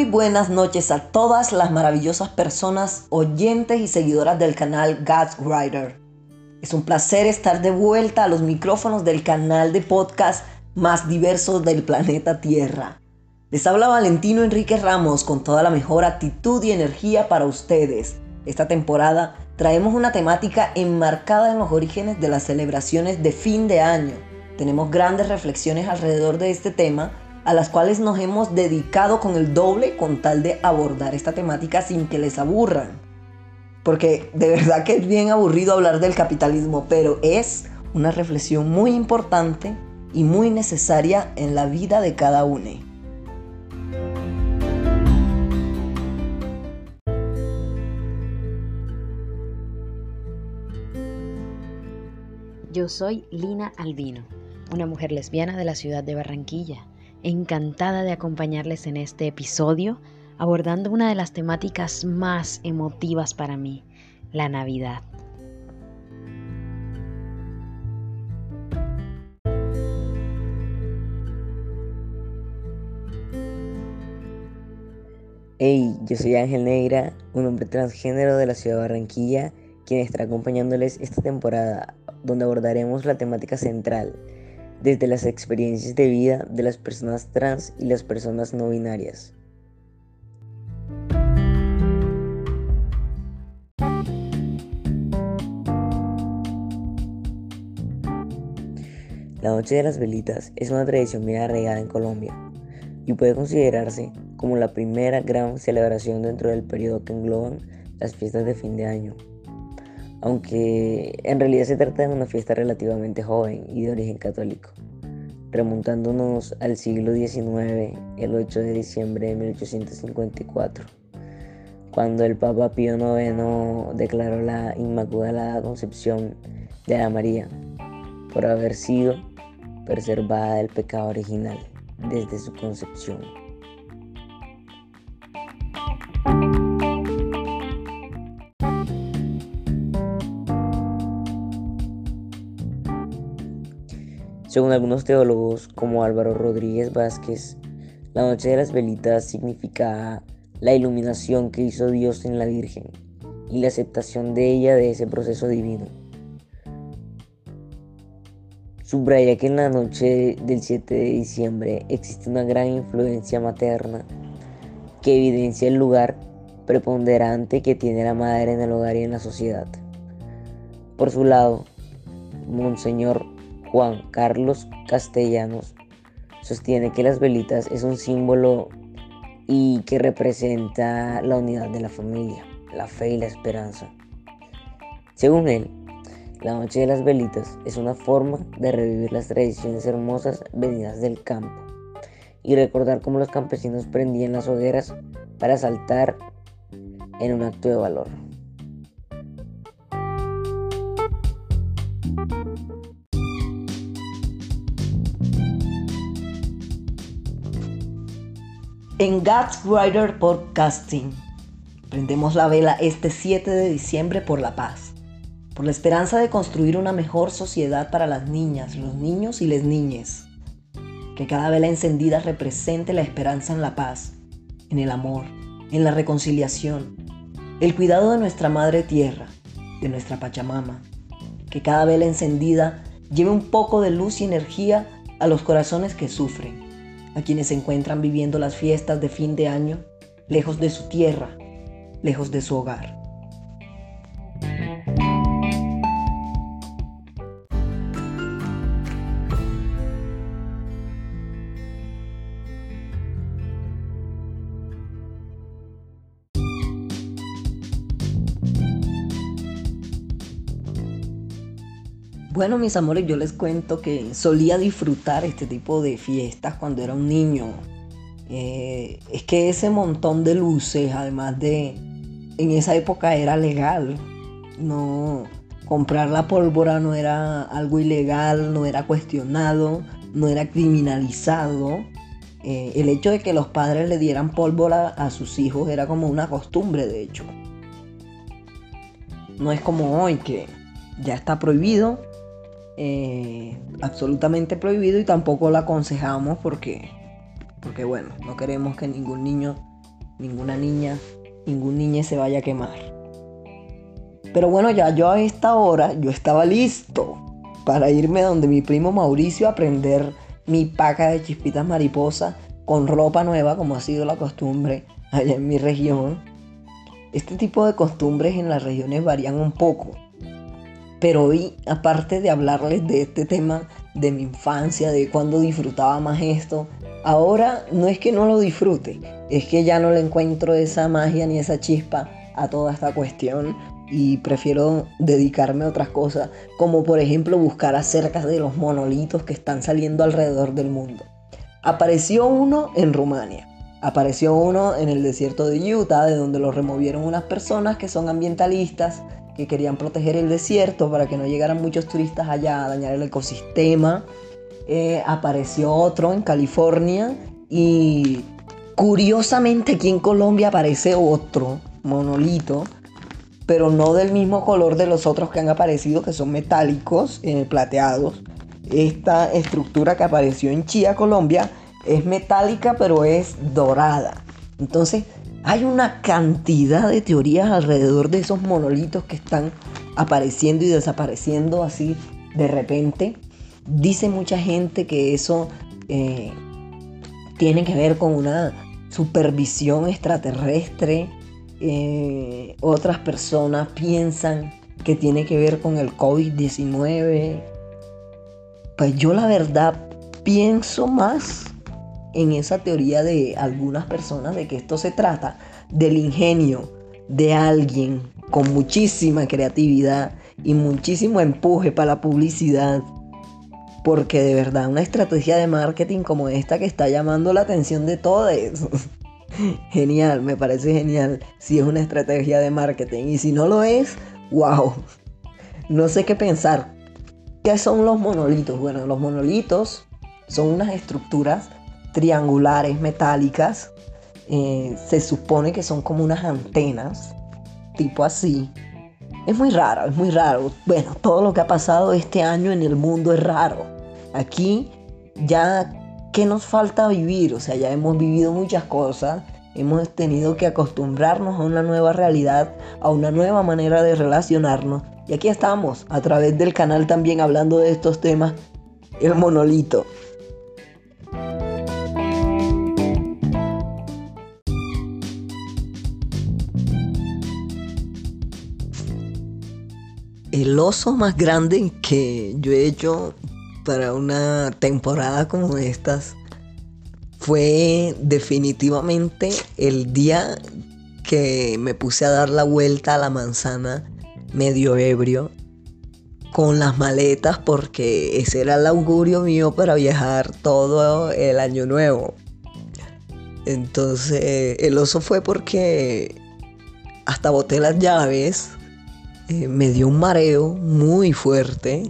Muy buenas noches a todas las maravillosas personas, oyentes y seguidoras del canal God's Writer. Es un placer estar de vuelta a los micrófonos del canal de podcast más diverso del planeta Tierra. Les habla Valentino Enrique Ramos con toda la mejor actitud y energía para ustedes. Esta temporada traemos una temática enmarcada en los orígenes de las celebraciones de fin de año. Tenemos grandes reflexiones alrededor de este tema a las cuales nos hemos dedicado con el doble con tal de abordar esta temática sin que les aburran. Porque de verdad que es bien aburrido hablar del capitalismo, pero es una reflexión muy importante y muy necesaria en la vida de cada uno. Yo soy Lina Albino, una mujer lesbiana de la ciudad de Barranquilla encantada de acompañarles en este episodio abordando una de las temáticas más emotivas para mí, la Navidad. Hey, yo soy Ángel Negra, un hombre transgénero de la ciudad de Barranquilla, quien estará acompañándoles esta temporada, donde abordaremos la temática central, desde las experiencias de vida de las personas trans y las personas no binarias. La Noche de las Velitas es una tradición bien arraigada en Colombia y puede considerarse como la primera gran celebración dentro del periodo que engloban las fiestas de fin de año aunque en realidad se trata de una fiesta relativamente joven y de origen católico, remontándonos al siglo XIX, el 8 de diciembre de 1854, cuando el Papa Pío IX declaró la Inmaculada Concepción de la María por haber sido preservada del pecado original desde su concepción. Según algunos teólogos, como Álvaro Rodríguez Vázquez, la noche de las velitas significa la iluminación que hizo Dios en la Virgen y la aceptación de ella de ese proceso divino. Subraya que en la noche del 7 de diciembre existe una gran influencia materna que evidencia el lugar preponderante que tiene la madre en el hogar y en la sociedad. Por su lado, Monseñor Juan Carlos Castellanos sostiene que las velitas es un símbolo y que representa la unidad de la familia, la fe y la esperanza. Según él, la noche de las velitas es una forma de revivir las tradiciones hermosas venidas del campo y recordar cómo los campesinos prendían las hogueras para saltar en un acto de valor. En God's Writer Podcasting prendemos la vela este 7 de diciembre por la paz, por la esperanza de construir una mejor sociedad para las niñas, los niños y las niñas. Que cada vela encendida represente la esperanza en la paz, en el amor, en la reconciliación, el cuidado de nuestra madre tierra, de nuestra Pachamama. Que cada vela encendida lleve un poco de luz y energía a los corazones que sufren a quienes se encuentran viviendo las fiestas de fin de año lejos de su tierra, lejos de su hogar. Bueno, mis amores, yo les cuento que solía disfrutar este tipo de fiestas cuando era un niño. Eh, es que ese montón de luces, además de, en esa época era legal. No, comprar la pólvora no era algo ilegal, no era cuestionado, no era criminalizado. Eh, el hecho de que los padres le dieran pólvora a sus hijos era como una costumbre, de hecho. No es como hoy que ya está prohibido eh, absolutamente prohibido y tampoco lo aconsejamos porque porque bueno, no queremos que ningún niño, ninguna niña, ningún niño se vaya a quemar. Pero bueno, ya yo a esta hora, yo estaba listo para irme donde mi primo Mauricio a aprender mi paca de chispitas mariposa con ropa nueva, como ha sido la costumbre allá en mi región. Este tipo de costumbres en las regiones varían un poco. Pero hoy, aparte de hablarles de este tema de mi infancia, de cuando disfrutaba más esto, ahora no es que no lo disfrute, es que ya no le encuentro esa magia ni esa chispa a toda esta cuestión y prefiero dedicarme a otras cosas, como por ejemplo buscar acerca de los monolitos que están saliendo alrededor del mundo. Apareció uno en Rumania, apareció uno en el desierto de Utah, de donde lo removieron unas personas que son ambientalistas, que querían proteger el desierto para que no llegaran muchos turistas allá a dañar el ecosistema. Eh, apareció otro en California y curiosamente aquí en Colombia aparece otro monolito pero no del mismo color de los otros que han aparecido, que son metálicos, eh, plateados. Esta estructura que apareció en Chía, Colombia, es metálica, pero es dorada. Entonces, hay una cantidad de teorías alrededor de esos monolitos que están apareciendo y desapareciendo así de repente. Dice mucha gente que eso eh, tiene que ver con una supervisión extraterrestre eh, otras personas piensan que tiene que ver con el COVID-19. Pues yo la verdad pienso más en esa teoría de algunas personas de que esto se trata del ingenio de alguien con muchísima creatividad y muchísimo empuje para la publicidad. Porque de verdad una estrategia de marketing como esta que está llamando la atención de todos Genial, me parece genial si es una estrategia de marketing. Y si no lo es, wow. No sé qué pensar. ¿Qué son los monolitos? Bueno, los monolitos son unas estructuras triangulares metálicas. Eh, se supone que son como unas antenas, tipo así. Es muy raro, es muy raro. Bueno, todo lo que ha pasado este año en el mundo es raro. Aquí ya ¿qué nos falta vivir? O sea, ya hemos vivido muchas cosas, hemos tenido que acostumbrarnos a una nueva realidad, a una nueva manera de relacionarnos. Y aquí estamos, a través del canal también hablando de estos temas, el monolito. El oso más grande que yo he hecho para una temporada como estas fue definitivamente el día que me puse a dar la vuelta a la manzana medio ebrio con las maletas porque ese era el augurio mío para viajar todo el año nuevo. Entonces el oso fue porque hasta boté las llaves, eh, me dio un mareo muy fuerte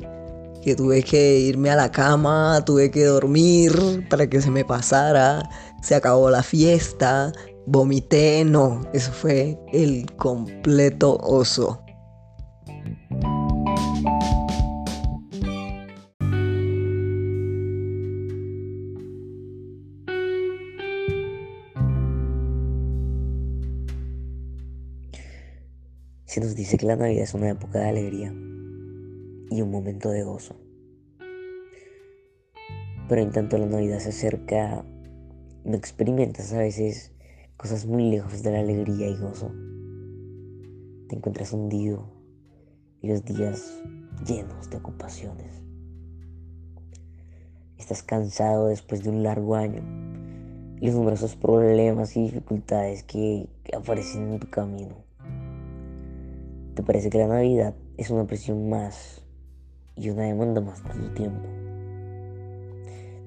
que tuve que irme a la cama, tuve que dormir para que se me pasara, se acabó la fiesta, vomité, no, eso fue el completo oso. Se nos dice que la Navidad es una época de alegría y un momento de gozo. Pero en tanto la Navidad se acerca, no experimentas a veces cosas muy lejos de la alegría y gozo. Te encuentras hundido y los días llenos de ocupaciones. Estás cansado después de un largo año y los numerosos problemas y dificultades que aparecen en tu camino. Te parece que la Navidad es una presión más y una demanda más de tu tiempo.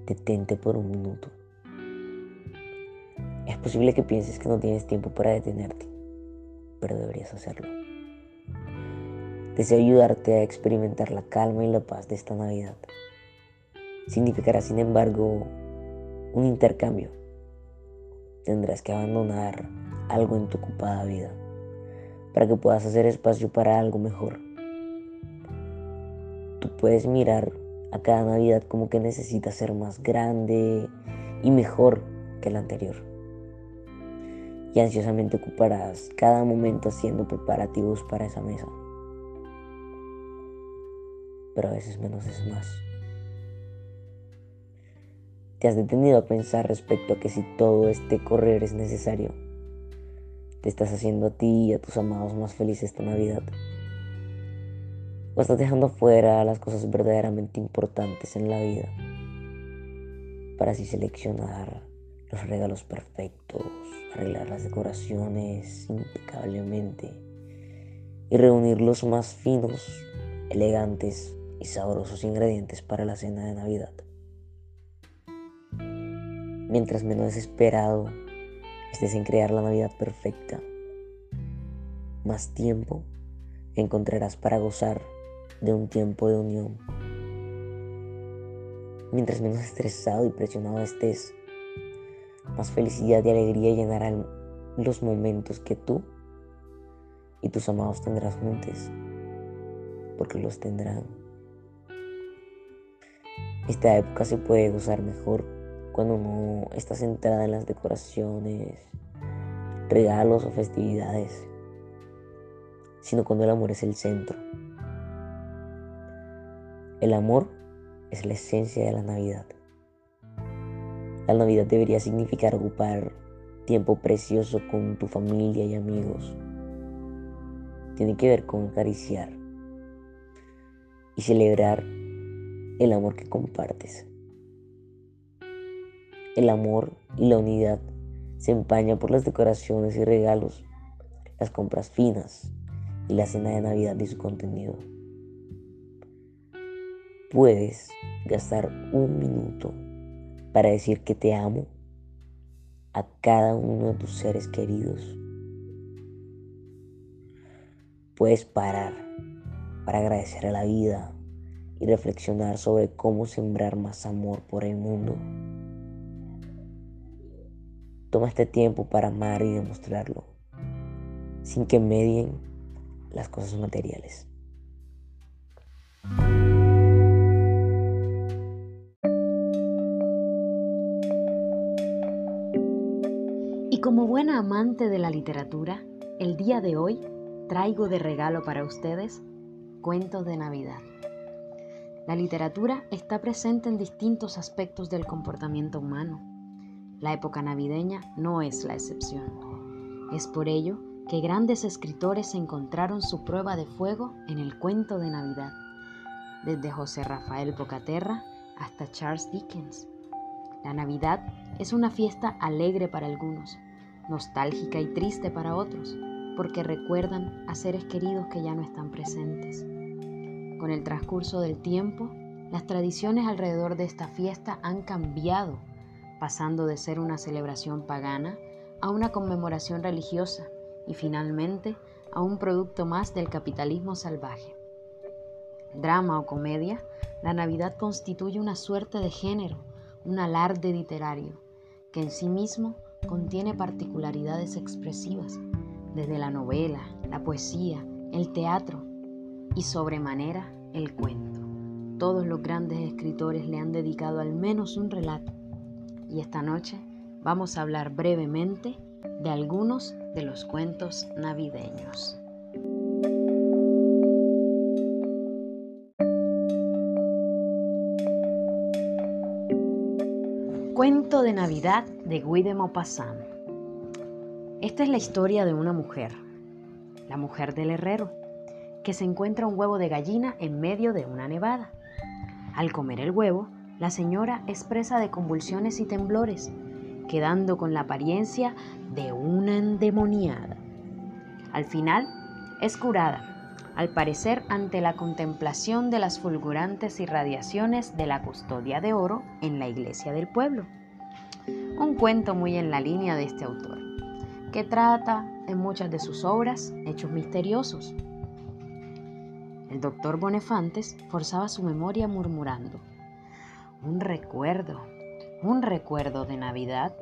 Detente por un minuto. Es posible que pienses que no tienes tiempo para detenerte, pero deberías hacerlo. Deseo ayudarte a experimentar la calma y la paz de esta Navidad. Significará, sin embargo, un intercambio. Tendrás que abandonar algo en tu ocupada vida para que puedas hacer espacio para algo mejor tú puedes mirar a cada Navidad como que necesita ser más grande y mejor que el anterior. Y ansiosamente ocuparás cada momento haciendo preparativos para esa mesa. Pero a veces menos es más. ¿Te has detenido a pensar respecto a que si todo este correr es necesario, te estás haciendo a ti y a tus amados más felices esta Navidad? ¿O estás dejando fuera las cosas verdaderamente importantes en la vida? Para así seleccionar los regalos perfectos, arreglar las decoraciones impecablemente y reunir los más finos, elegantes y sabrosos ingredientes para la cena de Navidad. Mientras menos esperado estés en crear la Navidad perfecta, más tiempo encontrarás para gozar de un tiempo de unión. Mientras menos estresado y presionado estés, más felicidad y alegría llenarán los momentos que tú y tus amados tendrás juntos, porque los tendrán. Esta época se puede gozar mejor cuando no está centrada en las decoraciones, regalos o festividades, sino cuando el amor es el centro. El amor es la esencia de la Navidad. La Navidad debería significar ocupar tiempo precioso con tu familia y amigos. Tiene que ver con acariciar y celebrar el amor que compartes. El amor y la unidad se empañan por las decoraciones y regalos, las compras finas y la cena de Navidad y su contenido puedes gastar un minuto para decir que te amo a cada uno de tus seres queridos. Puedes parar para agradecer a la vida y reflexionar sobre cómo sembrar más amor por el mundo. Toma este tiempo para amar y demostrarlo, sin que medien las cosas materiales. como buena amante de la literatura, el día de hoy traigo de regalo para ustedes cuentos de Navidad. La literatura está presente en distintos aspectos del comportamiento humano. La época navideña no es la excepción. Es por ello que grandes escritores encontraron su prueba de fuego en el cuento de Navidad, desde José Rafael Bocaterra hasta Charles Dickens. La Navidad es una fiesta alegre para algunos, nostálgica y triste para otros, porque recuerdan a seres queridos que ya no están presentes. Con el transcurso del tiempo, las tradiciones alrededor de esta fiesta han cambiado, pasando de ser una celebración pagana a una conmemoración religiosa y finalmente a un producto más del capitalismo salvaje. Drama o comedia, la Navidad constituye una suerte de género, un alarde literario, que en sí mismo contiene particularidades expresivas, desde la novela, la poesía, el teatro y sobremanera el cuento. Todos los grandes escritores le han dedicado al menos un relato y esta noche vamos a hablar brevemente de algunos de los cuentos navideños. Cuento de Navidad de Guy de Maupassant. Esta es la historia de una mujer, la mujer del herrero, que se encuentra un huevo de gallina en medio de una nevada. Al comer el huevo, la señora expresa de convulsiones y temblores, quedando con la apariencia de una endemoniada. Al final, es curada, al parecer ante la contemplación de las fulgurantes irradiaciones de la custodia de oro en la iglesia del pueblo un cuento muy en la línea de este autor, que trata en muchas de sus obras hechos misteriosos. El doctor Bonefantes forzaba su memoria murmurando, un recuerdo, un recuerdo de Navidad,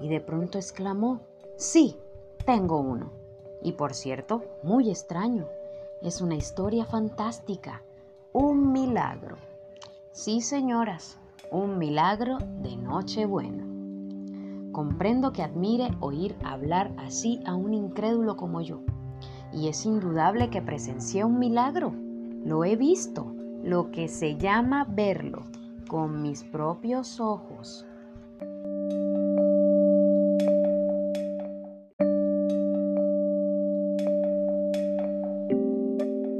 y de pronto exclamó, sí, tengo uno. Y por cierto, muy extraño, es una historia fantástica, un milagro. Sí, señoras, un milagro de Nochebuena. Comprendo que admire oír hablar así a un incrédulo como yo. Y es indudable que presencié un milagro. Lo he visto, lo que se llama verlo, con mis propios ojos.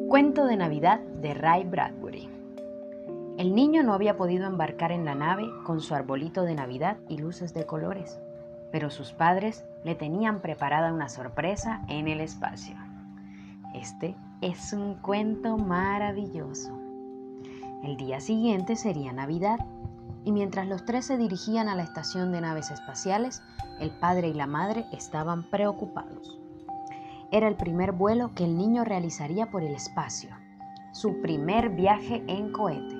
Cuento de Navidad de Ray Bradbury. El niño no había podido embarcar en la nave con su arbolito de Navidad y luces de colores, pero sus padres le tenían preparada una sorpresa en el espacio. Este es un cuento maravilloso. El día siguiente sería Navidad, y mientras los tres se dirigían a la estación de naves espaciales, el padre y la madre estaban preocupados. Era el primer vuelo que el niño realizaría por el espacio, su primer viaje en cohete,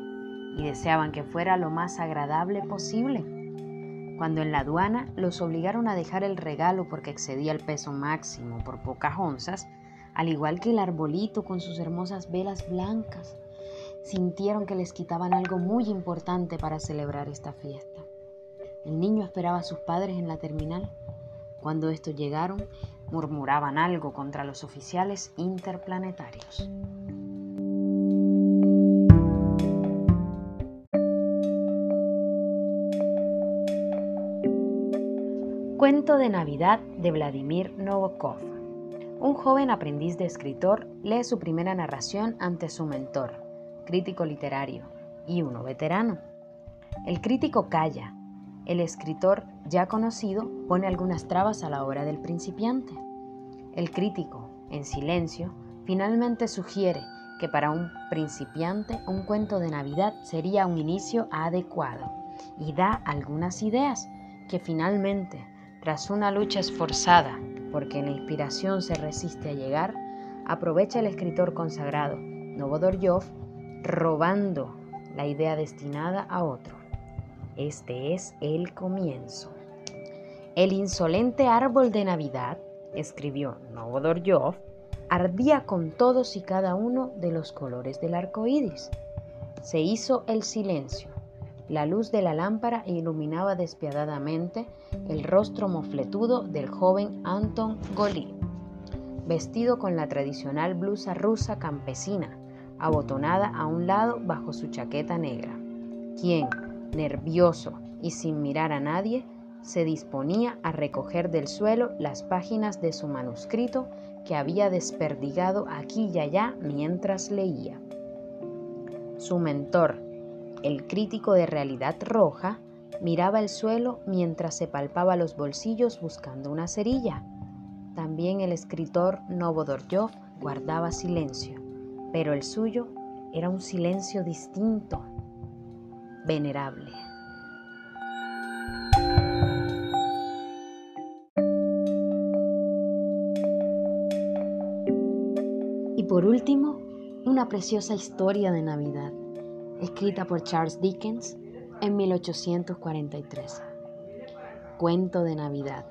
y deseaban que fuera lo más agradable posible. Cuando en la aduana los obligaron a dejar el regalo porque excedía el peso máximo por pocas onzas, al igual que el arbolito con sus hermosas velas blancas, sintieron que les quitaban algo muy importante para celebrar esta fiesta. El niño esperaba a sus padres en la terminal. Cuando estos llegaron, murmuraban algo contra los oficiales interplanetarios. Cuento de Navidad de Vladimir Novokov. Un joven aprendiz de escritor lee su primera narración ante su mentor, crítico literario, y uno veterano. El crítico calla. El escritor, ya conocido, pone algunas trabas a la obra del principiante. El crítico, en silencio, finalmente sugiere que para un principiante un cuento de Navidad sería un inicio adecuado y da algunas ideas que finalmente, tras una lucha esforzada, porque la inspiración se resiste a llegar, aprovecha el escritor consagrado Novodorjov robando la idea destinada a otro. Este es el comienzo. El insolente árbol de Navidad escribió Novodorjov, ardía con todos y cada uno de los colores del arco iris. Se hizo el silencio. La luz de la lámpara iluminaba despiadadamente el rostro mofletudo del joven Anton Golí, vestido con la tradicional blusa rusa campesina, abotonada a un lado bajo su chaqueta negra, quien, nervioso y sin mirar a nadie, se disponía a recoger del suelo las páginas de su manuscrito que había desperdigado aquí y allá mientras leía. Su mentor, el crítico de realidad roja, miraba el suelo mientras se palpaba los bolsillos buscando una cerilla. También el escritor Novodorjov guardaba silencio, pero el suyo era un silencio distinto, venerable. por último, una preciosa historia de Navidad, escrita por Charles Dickens en 1843. Cuento de Navidad.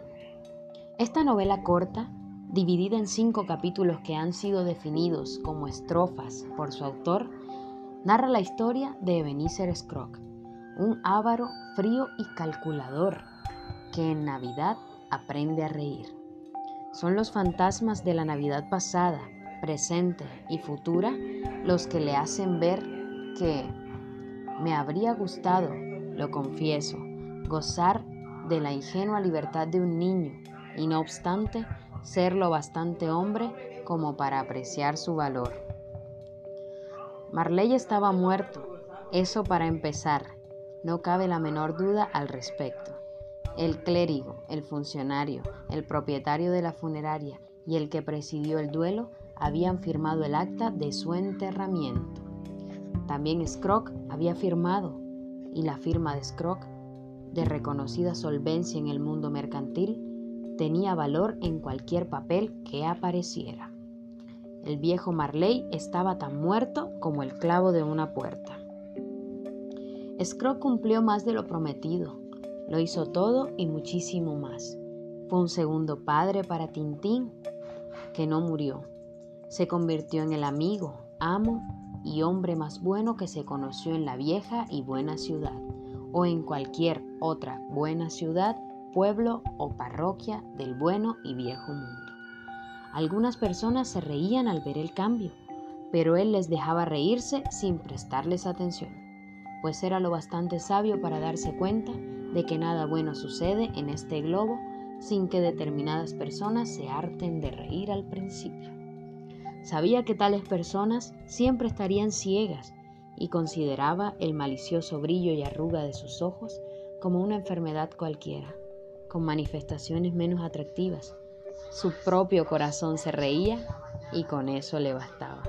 Esta novela corta, dividida en cinco capítulos que han sido definidos como estrofas por su autor, narra la historia de Ebenezer Scrooge, un avaro frío y calculador que en Navidad aprende a reír. Son los fantasmas de la Navidad pasada presente y futura los que le hacen ver que me habría gustado, lo confieso, gozar de la ingenua libertad de un niño y no obstante ser lo bastante hombre como para apreciar su valor. Marley estaba muerto, eso para empezar, no cabe la menor duda al respecto. El clérigo, el funcionario, el propietario de la funeraria y el que presidió el duelo habían firmado el acta de su enterramiento. También Scrooge había firmado, y la firma de Scrooge, de reconocida solvencia en el mundo mercantil, tenía valor en cualquier papel que apareciera. El viejo Marley estaba tan muerto como el clavo de una puerta. Scrooge cumplió más de lo prometido, lo hizo todo y muchísimo más. Fue un segundo padre para Tintín, que no murió, se convirtió en el amigo, amo y hombre más bueno que se conoció en la vieja y buena ciudad, o en cualquier otra buena ciudad pueblo o parroquia del bueno y viejo mundo. Algunas personas se reían al ver el cambio, pero él les dejaba reírse sin prestarles atención, pues era lo bastante sabio para darse cuenta de que nada bueno sucede en este globo sin que determinadas personas se harten de reír al principio. Sabía que tales personas siempre estarían ciegas y consideraba el malicioso brillo y arruga de sus ojos como una enfermedad cualquiera, con manifestaciones menos atractivas. Su propio corazón se reía y con eso le bastaba.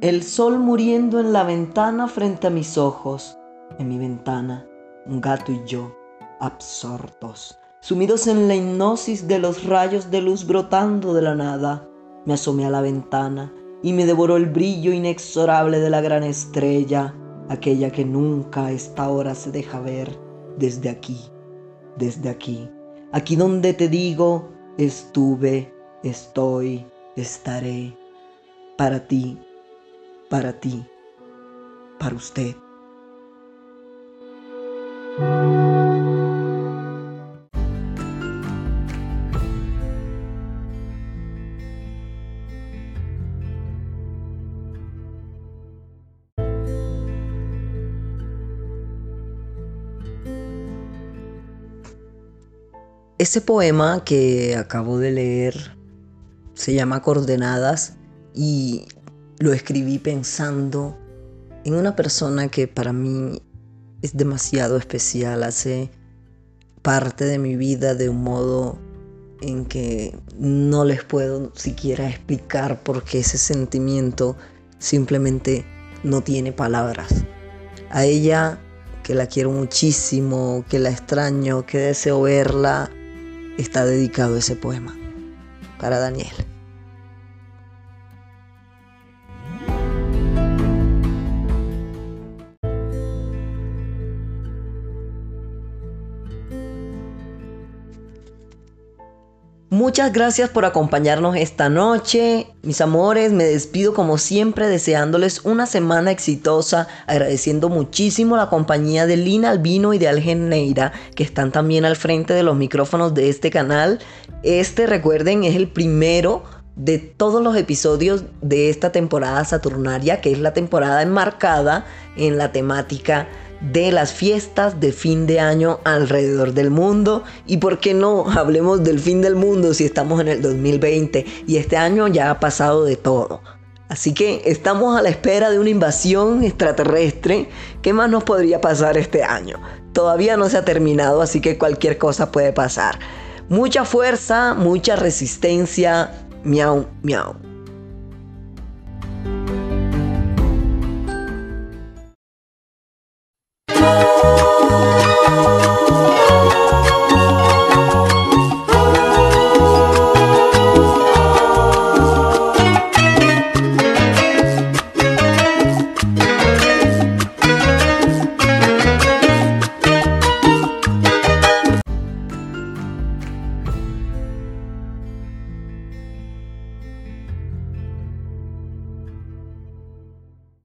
El sol muriendo en la ventana frente a mis ojos. En mi ventana, un gato y yo, absortos, sumidos en la hipnosis de los rayos de luz brotando de la nada. Me asomé a la ventana y me devoró el brillo inexorable de la gran estrella, aquella que nunca a esta hora se deja ver desde aquí, desde aquí, aquí donde te digo, estuve, estoy, estaré, para ti para ti, para usted. Ese poema que acabo de leer se llama Coordenadas y lo escribí pensando en una persona que para mí es demasiado especial, hace parte de mi vida de un modo en que no les puedo siquiera explicar porque ese sentimiento simplemente no tiene palabras. A ella, que la quiero muchísimo, que la extraño, que deseo verla, está dedicado ese poema. Para Daniel. Muchas gracias por acompañarnos esta noche. Mis amores, me despido como siempre deseándoles una semana exitosa, agradeciendo muchísimo la compañía de Lina Albino y de Algen Neira, que están también al frente de los micrófonos de este canal. Este, recuerden, es el primero de todos los episodios de esta temporada saturnaria, que es la temporada enmarcada en la temática de las fiestas de fin de año alrededor del mundo y por qué no hablemos del fin del mundo si estamos en el 2020 y este año ya ha pasado de todo. Así que estamos a la espera de una invasión extraterrestre. ¿Qué más nos podría pasar este año? Todavía no se ha terminado, así que cualquier cosa puede pasar. Mucha fuerza, mucha resistencia. Miau, miau.